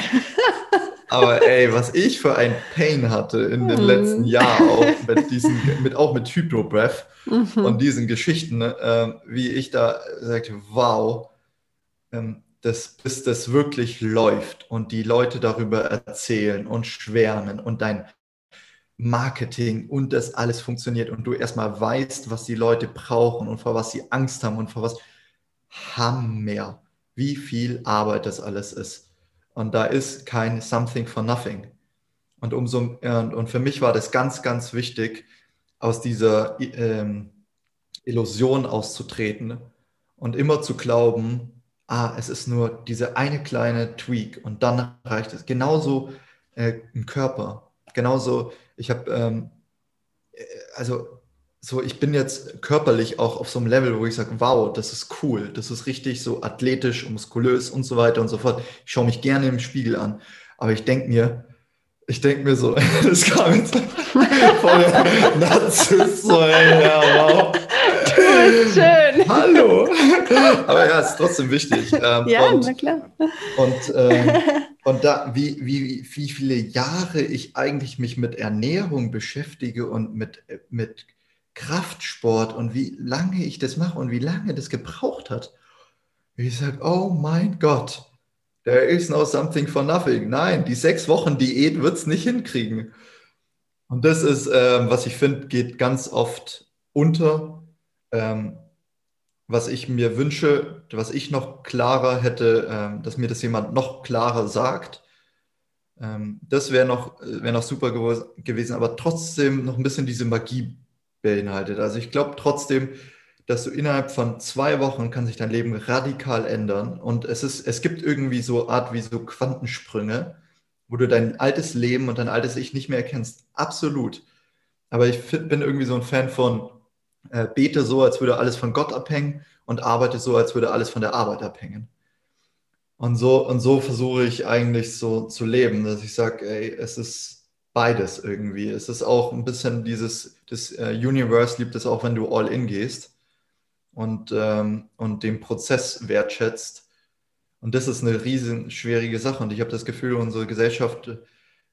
Aber ey, was ich für ein Pain hatte in den letzten mhm. Jahren auch mit diesen, mit, auch mit Hypnobreath mhm. und diesen Geschichten, äh, wie ich da sagte, wow, ähm, das, bis das wirklich läuft und die Leute darüber erzählen und schwärmen und dein Marketing und das alles funktioniert und du erstmal weißt, was die Leute brauchen und vor was sie Angst haben und vor was Hammer, wie viel Arbeit das alles ist. Und da ist kein Something for Nothing. Und, umso, und für mich war das ganz, ganz wichtig, aus dieser ähm, Illusion auszutreten und immer zu glauben, ah, es ist nur diese eine kleine Tweak und dann reicht es. Genauso äh, im Körper. Genauso, ich habe, ähm, äh, also so, ich bin jetzt körperlich auch auf so einem Level, wo ich sage, wow, das ist cool, das ist richtig so athletisch, muskulös und so weiter und so fort. Ich schaue mich gerne im Spiegel an, aber ich denke mir, ich denke mir so, das kam jetzt voll der Narzisst, so, ja, wow. Du bist schön. Hallo. Aber ja, es ist trotzdem wichtig. Ähm, ja, und, na klar. Und, ähm, und da, wie, wie, wie viele Jahre ich eigentlich mich mit Ernährung beschäftige und mit, mit Kraftsport und wie lange ich das mache und wie lange das gebraucht hat. Ich sage, oh mein Gott, there is no something for nothing. Nein, die sechs Wochen Diät wird es nicht hinkriegen. Und das ist, ähm, was ich finde, geht ganz oft unter. Ähm, was ich mir wünsche, was ich noch klarer hätte, ähm, dass mir das jemand noch klarer sagt. Ähm, das wäre noch, wär noch super gewesen, aber trotzdem noch ein bisschen diese Magie beinhaltet. Also ich glaube trotzdem, dass du innerhalb von zwei Wochen kann sich dein Leben radikal ändern und es ist, es gibt irgendwie so Art wie so Quantensprünge, wo du dein altes Leben und dein altes Ich nicht mehr erkennst. Absolut. Aber ich bin irgendwie so ein Fan von äh, bete so, als würde alles von Gott abhängen und arbeite so, als würde alles von der Arbeit abhängen. Und so, und so versuche ich eigentlich so zu leben, dass ich sage, ey, es ist beides irgendwie. Es ist auch ein bisschen dieses, das äh, Universe liebt es auch, wenn du all in gehst und, ähm, und den Prozess wertschätzt. Und das ist eine riesen schwierige Sache. Und ich habe das Gefühl, unsere Gesellschaft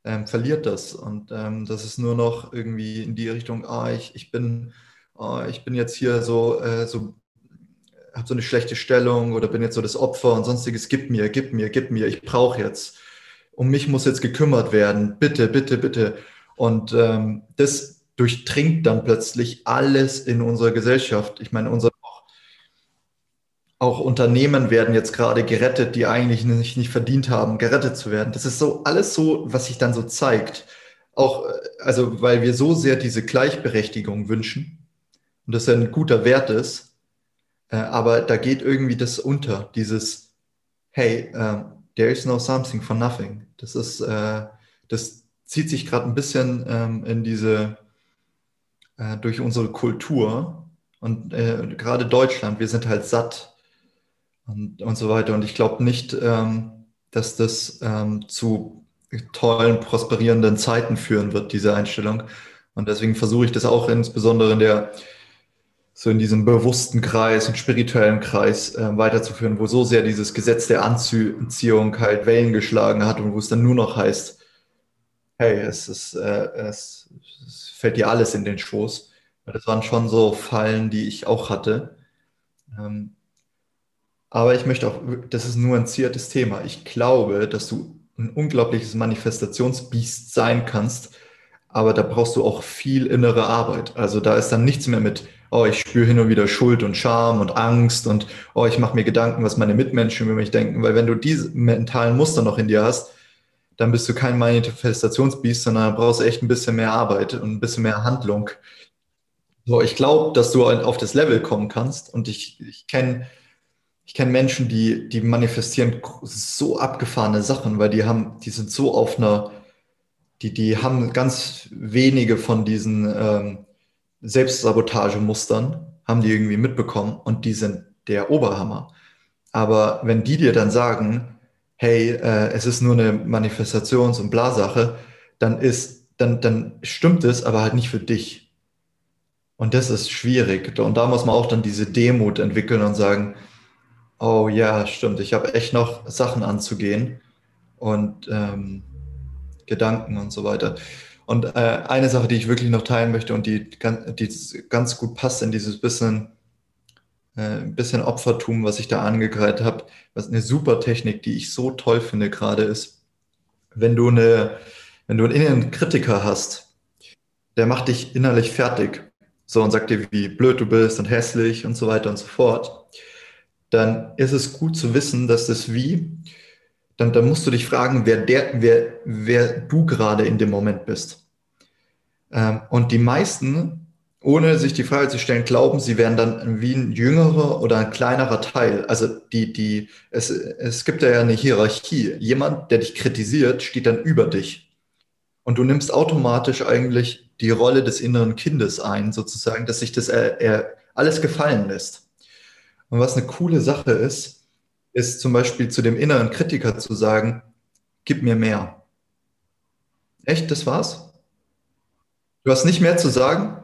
ähm, verliert das. Und ähm, das ist nur noch irgendwie in die Richtung, ah, ich, ich bin oh, ich bin jetzt hier so, äh, so habe so eine schlechte Stellung oder bin jetzt so das Opfer und sonstiges, gib mir, gib mir, gib mir, ich brauche jetzt. Um mich muss jetzt gekümmert werden, bitte, bitte, bitte. Und ähm, das durchdringt dann plötzlich alles in unserer Gesellschaft. Ich meine, unser auch Unternehmen werden jetzt gerade gerettet, die eigentlich nicht, nicht verdient haben, gerettet zu werden. Das ist so alles so, was sich dann so zeigt. Auch, äh, also, weil wir so sehr diese Gleichberechtigung wünschen und das ja ein guter Wert ist. Äh, aber da geht irgendwie das unter, dieses, hey, uh, there is no something for nothing. Das ist, äh, das zieht sich gerade ein bisschen ähm, in diese, äh, durch unsere Kultur und äh, gerade Deutschland, wir sind halt satt und, und so weiter. Und ich glaube nicht, ähm, dass das ähm, zu tollen, prosperierenden Zeiten führen wird, diese Einstellung. Und deswegen versuche ich das auch insbesondere in der so in diesem bewussten Kreis und spirituellen Kreis äh, weiterzuführen, wo so sehr dieses Gesetz der Anziehung halt Wellen geschlagen hat und wo es dann nur noch heißt, hey, es, ist, äh, es, es fällt dir alles in den Schoß. Das waren schon so Fallen, die ich auch hatte. Ähm, aber ich möchte auch, das ist ein ziertes Thema. Ich glaube, dass du ein unglaubliches Manifestationsbiest sein kannst, aber da brauchst du auch viel innere Arbeit. Also da ist dann nichts mehr mit oh, ich spüre hin und wieder Schuld und Scham und Angst und oh, ich mache mir Gedanken, was meine Mitmenschen über mich denken. Weil wenn du diese mentalen Muster noch in dir hast, dann bist du kein Manifestationsbiest, sondern brauchst echt ein bisschen mehr Arbeit und ein bisschen mehr Handlung. So, ich glaube, dass du auf das Level kommen kannst und ich, ich kenne ich kenne Menschen, die, die manifestieren so abgefahrene Sachen, weil die haben, die sind so auf einer, die, die haben ganz wenige von diesen ähm, Selbstsabotagemustern, haben die irgendwie mitbekommen und die sind der Oberhammer. Aber wenn die dir dann sagen, hey, äh, es ist nur eine Manifestations- und Blasache, dann ist, dann, dann stimmt es, aber halt nicht für dich. Und das ist schwierig. Und da muss man auch dann diese Demut entwickeln und sagen, oh ja, stimmt, ich habe echt noch Sachen anzugehen und ähm, Gedanken und so weiter. Und äh, eine Sache, die ich wirklich noch teilen möchte und die, die ganz gut passt in dieses bisschen, äh, bisschen Opfertum, was ich da angekreidet habe, was eine super Technik, die ich so toll finde gerade ist, wenn du eine, wenn du einen inneren Kritiker hast, der macht dich innerlich fertig, so und sagt dir, wie blöd du bist und hässlich und so weiter und so fort, dann ist es gut zu wissen, dass das wie, dann, dann musst du dich fragen, wer, der, wer, wer du gerade in dem Moment bist. Ähm, und die meisten, ohne sich die Frage zu stellen, glauben, sie wären dann wie ein jüngerer oder ein kleinerer Teil. Also die, die, es, es gibt ja eine Hierarchie. Jemand, der dich kritisiert, steht dann über dich. Und du nimmst automatisch eigentlich die Rolle des inneren Kindes ein, sozusagen, dass sich das er, er alles gefallen lässt. Und was eine coole Sache ist, ist zum Beispiel zu dem inneren Kritiker zu sagen, gib mir mehr. Echt, das war's? Du hast nicht mehr zu sagen.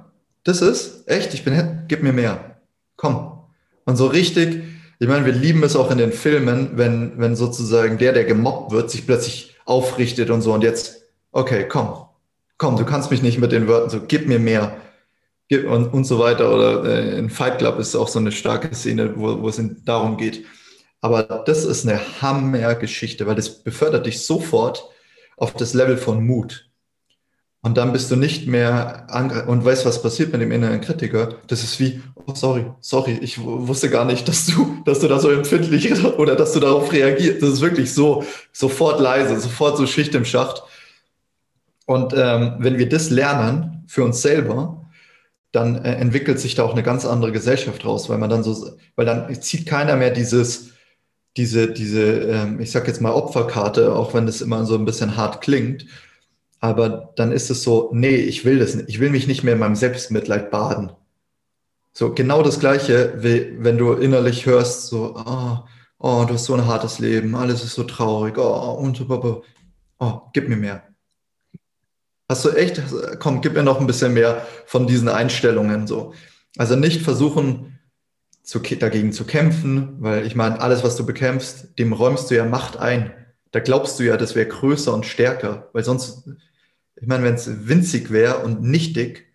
Das ist echt, ich bin, gib mir mehr. Komm. Und so richtig, ich meine, wir lieben es auch in den Filmen, wenn, wenn sozusagen der, der gemobbt wird, sich plötzlich aufrichtet und so und jetzt, okay, komm, komm, du kannst mich nicht mit den Wörtern so, gib mir mehr und, und so weiter. Oder äh, in Fight Club ist auch so eine starke Szene, wo, wo es darum geht. Aber das ist eine Hammer-Geschichte, weil das befördert dich sofort auf das Level von Mut. Und dann bist du nicht mehr und weißt, was passiert mit dem inneren Kritiker. Das ist wie, oh sorry, sorry, ich wusste gar nicht, dass du, dass du da so empfindlich oder dass du darauf reagierst. Das ist wirklich so, sofort leise, sofort so Schicht im Schacht. Und ähm, wenn wir das lernen für uns selber, dann äh, entwickelt sich da auch eine ganz andere Gesellschaft raus, weil man dann so, weil dann zieht keiner mehr dieses, diese, diese, ähm, ich sag jetzt mal Opferkarte, auch wenn das immer so ein bisschen hart klingt. Aber dann ist es so, nee, ich will das nicht. Ich will mich nicht mehr in meinem Selbstmitleid baden. So genau das Gleiche, wie wenn du innerlich hörst, so, oh, oh, du hast so ein hartes Leben, alles ist so traurig, oh, und, oh, gib mir mehr. Hast du echt, komm, gib mir noch ein bisschen mehr von diesen Einstellungen so. Also nicht versuchen, zu, dagegen zu kämpfen, weil ich meine, alles, was du bekämpfst, dem räumst du ja Macht ein. Da glaubst du ja, das wäre größer und stärker, weil sonst, ich meine, wenn es winzig wäre und nichtig,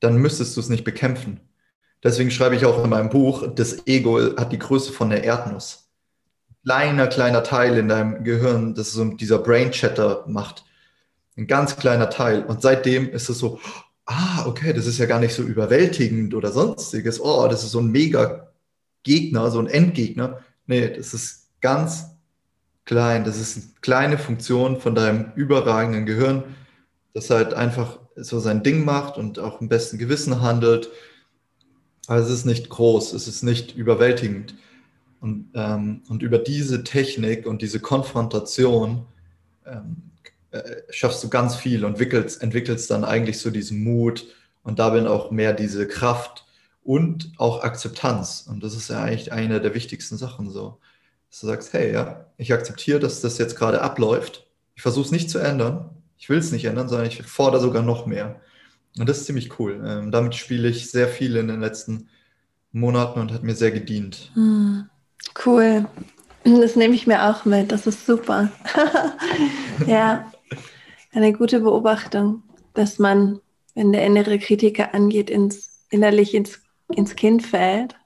dann müsstest du es nicht bekämpfen. Deswegen schreibe ich auch in meinem Buch, das Ego hat die Größe von der Erdnuss. Kleiner, kleiner Teil in deinem Gehirn, das so dieser Brain Chatter macht. Ein ganz kleiner Teil. Und seitdem ist es so, ah, okay, das ist ja gar nicht so überwältigend oder sonstiges. Oh, das ist so ein mega Gegner, so ein Endgegner. Nee, das ist ganz klein. Das ist eine kleine Funktion von deinem überragenden Gehirn, das halt einfach so sein Ding macht und auch im besten Gewissen handelt. Aber es ist nicht groß, es ist nicht überwältigend. Und, ähm, und über diese Technik und diese Konfrontation ähm, äh, schaffst du ganz viel und entwickelst, entwickelst dann eigentlich so diesen Mut und darin auch mehr diese Kraft und auch Akzeptanz. Und das ist ja eigentlich eine der wichtigsten Sachen so. Dass du sagst, hey, ja, ich akzeptiere, dass das jetzt gerade abläuft. Ich versuche es nicht zu ändern. Ich will es nicht ändern, sondern ich fordere sogar noch mehr. Und das ist ziemlich cool. Ähm, damit spiele ich sehr viel in den letzten Monaten und hat mir sehr gedient. Hm, cool. Das nehme ich mir auch mit. Das ist super. ja eine gute Beobachtung, dass man, wenn der innere Kritiker angeht, ins, innerlich ins, ins Kind fällt.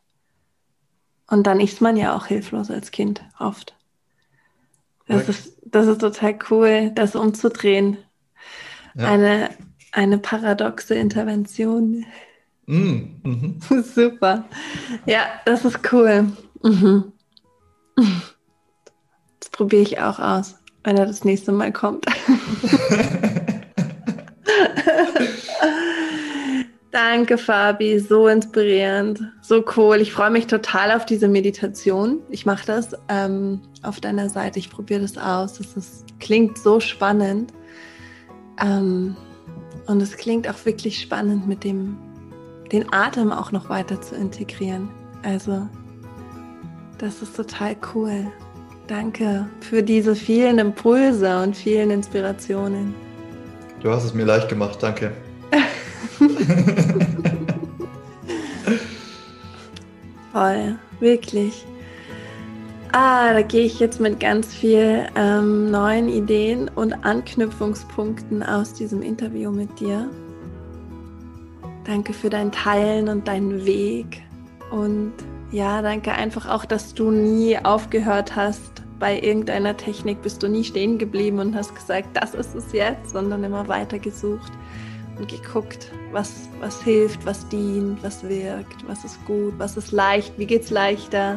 Und dann ist man ja auch hilflos als Kind oft. Das, ist, das ist total cool, das umzudrehen. Ja. Eine, eine paradoxe Intervention. Mm, mhm. Super. Ja, das ist cool. Mhm. Das probiere ich auch aus wenn er das nächste Mal kommt. Danke, Fabi, so inspirierend, so cool. Ich freue mich total auf diese Meditation. Ich mache das ähm, auf deiner Seite. Ich probiere das aus. Das ist, klingt so spannend. Ähm, und es klingt auch wirklich spannend, mit dem den Atem auch noch weiter zu integrieren. Also, das ist total cool. Danke für diese vielen Impulse und vielen Inspirationen. Du hast es mir leicht gemacht, danke. Voll, wirklich. Ah, da gehe ich jetzt mit ganz viel ähm, neuen Ideen und Anknüpfungspunkten aus diesem Interview mit dir. Danke für dein Teilen und deinen Weg. Und ja, danke einfach auch, dass du nie aufgehört hast, bei irgendeiner Technik bist du nie stehen geblieben und hast gesagt, das ist es jetzt, sondern immer weiter gesucht und geguckt, was, was hilft, was dient, was wirkt, was ist gut, was ist leicht, wie geht es leichter.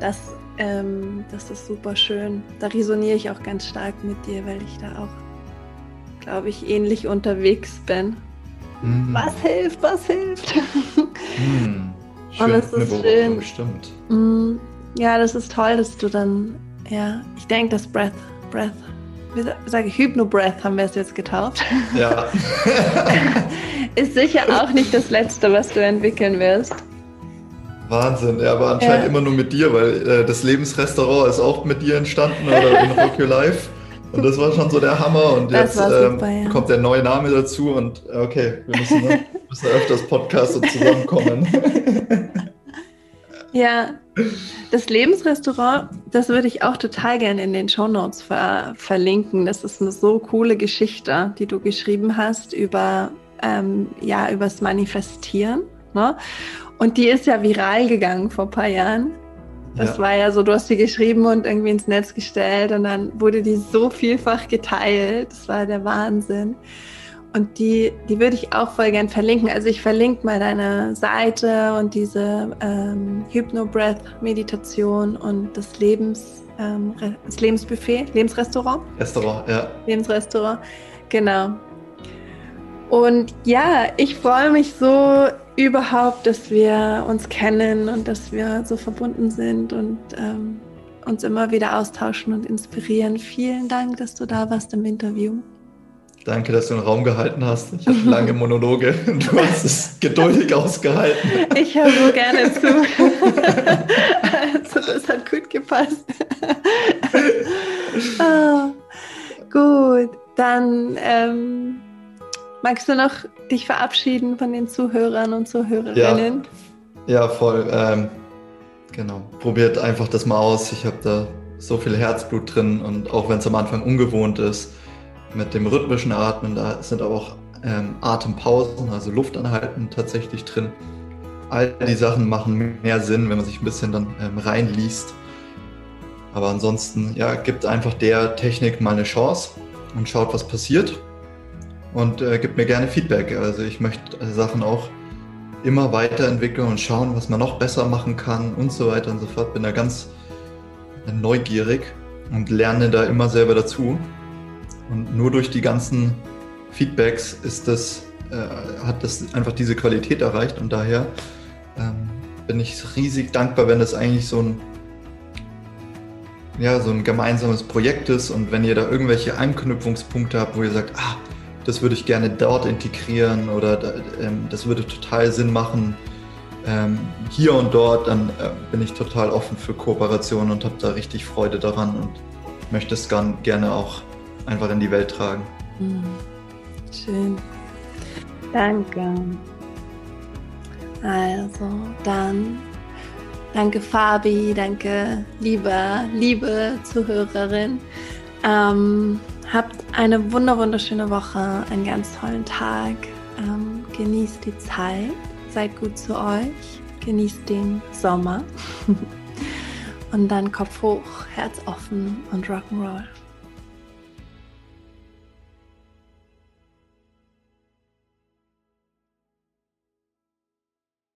Das, ähm, das ist super schön. Da resoniere ich auch ganz stark mit dir, weil ich da auch, glaube ich, ähnlich unterwegs bin. Mhm. Was hilft, was hilft? Mhm. Schön, und es ist schön. Stimmt. Mhm. Ja, das ist toll, dass du dann ja, ich denke, das Breath, Breath, wie sage ich, Hypno-Breath haben wir es jetzt getauft. Ja. ist sicher auch nicht das Letzte, was du entwickeln wirst. Wahnsinn, ja, aber anscheinend ja. immer nur mit dir, weil äh, das Lebensrestaurant ist auch mit dir entstanden oder in Rock Your Life. Und das war schon so der Hammer und jetzt ähm, super, ja. kommt der neue Name dazu und okay, wir müssen, müssen öfters Podcasts und zusammenkommen. Ja, das Lebensrestaurant, das würde ich auch total gerne in den Shownotes ver verlinken. Das ist eine so coole Geschichte, die du geschrieben hast über ähm, ja übers Manifestieren. Ne? Und die ist ja viral gegangen vor ein paar Jahren. Das ja. war ja so, du hast sie geschrieben und irgendwie ins Netz gestellt und dann wurde die so vielfach geteilt. Das war der Wahnsinn. Und die, die würde ich auch voll gern verlinken. Also ich verlinke mal deine Seite und diese ähm, Hypno-Breath-Meditation und das Lebens, ähm, das Lebensbuffet, Lebensrestaurant. Restaurant, ja. Lebensrestaurant, genau. Und ja, ich freue mich so überhaupt, dass wir uns kennen und dass wir so verbunden sind und ähm, uns immer wieder austauschen und inspirieren. Vielen Dank, dass du da warst im Interview. Danke, dass du den Raum gehalten hast. Ich hatte lange Monologe. Du hast es geduldig ausgehalten. Ich höre so gerne zu. also, das hat gut gepasst. oh, gut, dann ähm, magst du noch dich verabschieden von den Zuhörern und Zuhörerinnen? Ja, ja voll. Ähm, genau. Probiert einfach das mal aus. Ich habe da so viel Herzblut drin und auch wenn es am Anfang ungewohnt ist, mit dem rhythmischen Atmen. Da sind aber auch ähm, Atempausen, also Luftanhalten tatsächlich drin. All die Sachen machen mehr Sinn, wenn man sich ein bisschen dann ähm, reinliest. Aber ansonsten, ja, gibt einfach der Technik mal eine Chance und schaut, was passiert. Und äh, gibt mir gerne Feedback. Also ich möchte Sachen auch immer weiterentwickeln und schauen, was man noch besser machen kann und so weiter und so fort. Bin da ganz neugierig und lerne da immer selber dazu. Und nur durch die ganzen Feedbacks ist das, äh, hat das einfach diese Qualität erreicht. Und daher ähm, bin ich riesig dankbar, wenn das eigentlich so ein, ja, so ein gemeinsames Projekt ist. Und wenn ihr da irgendwelche Anknüpfungspunkte habt, wo ihr sagt, ah, das würde ich gerne dort integrieren oder ähm, das würde total Sinn machen, ähm, hier und dort, dann äh, bin ich total offen für Kooperation und habe da richtig Freude daran und möchte es gerne auch einfach in die Welt tragen. Hm. Schön. Danke. Also, dann danke Fabi, danke liebe, liebe Zuhörerin. Ähm, habt eine wunder wunderschöne Woche, einen ganz tollen Tag. Ähm, genießt die Zeit, seid gut zu euch, genießt den Sommer. und dann Kopf hoch, Herz offen und Rock'n'Roll.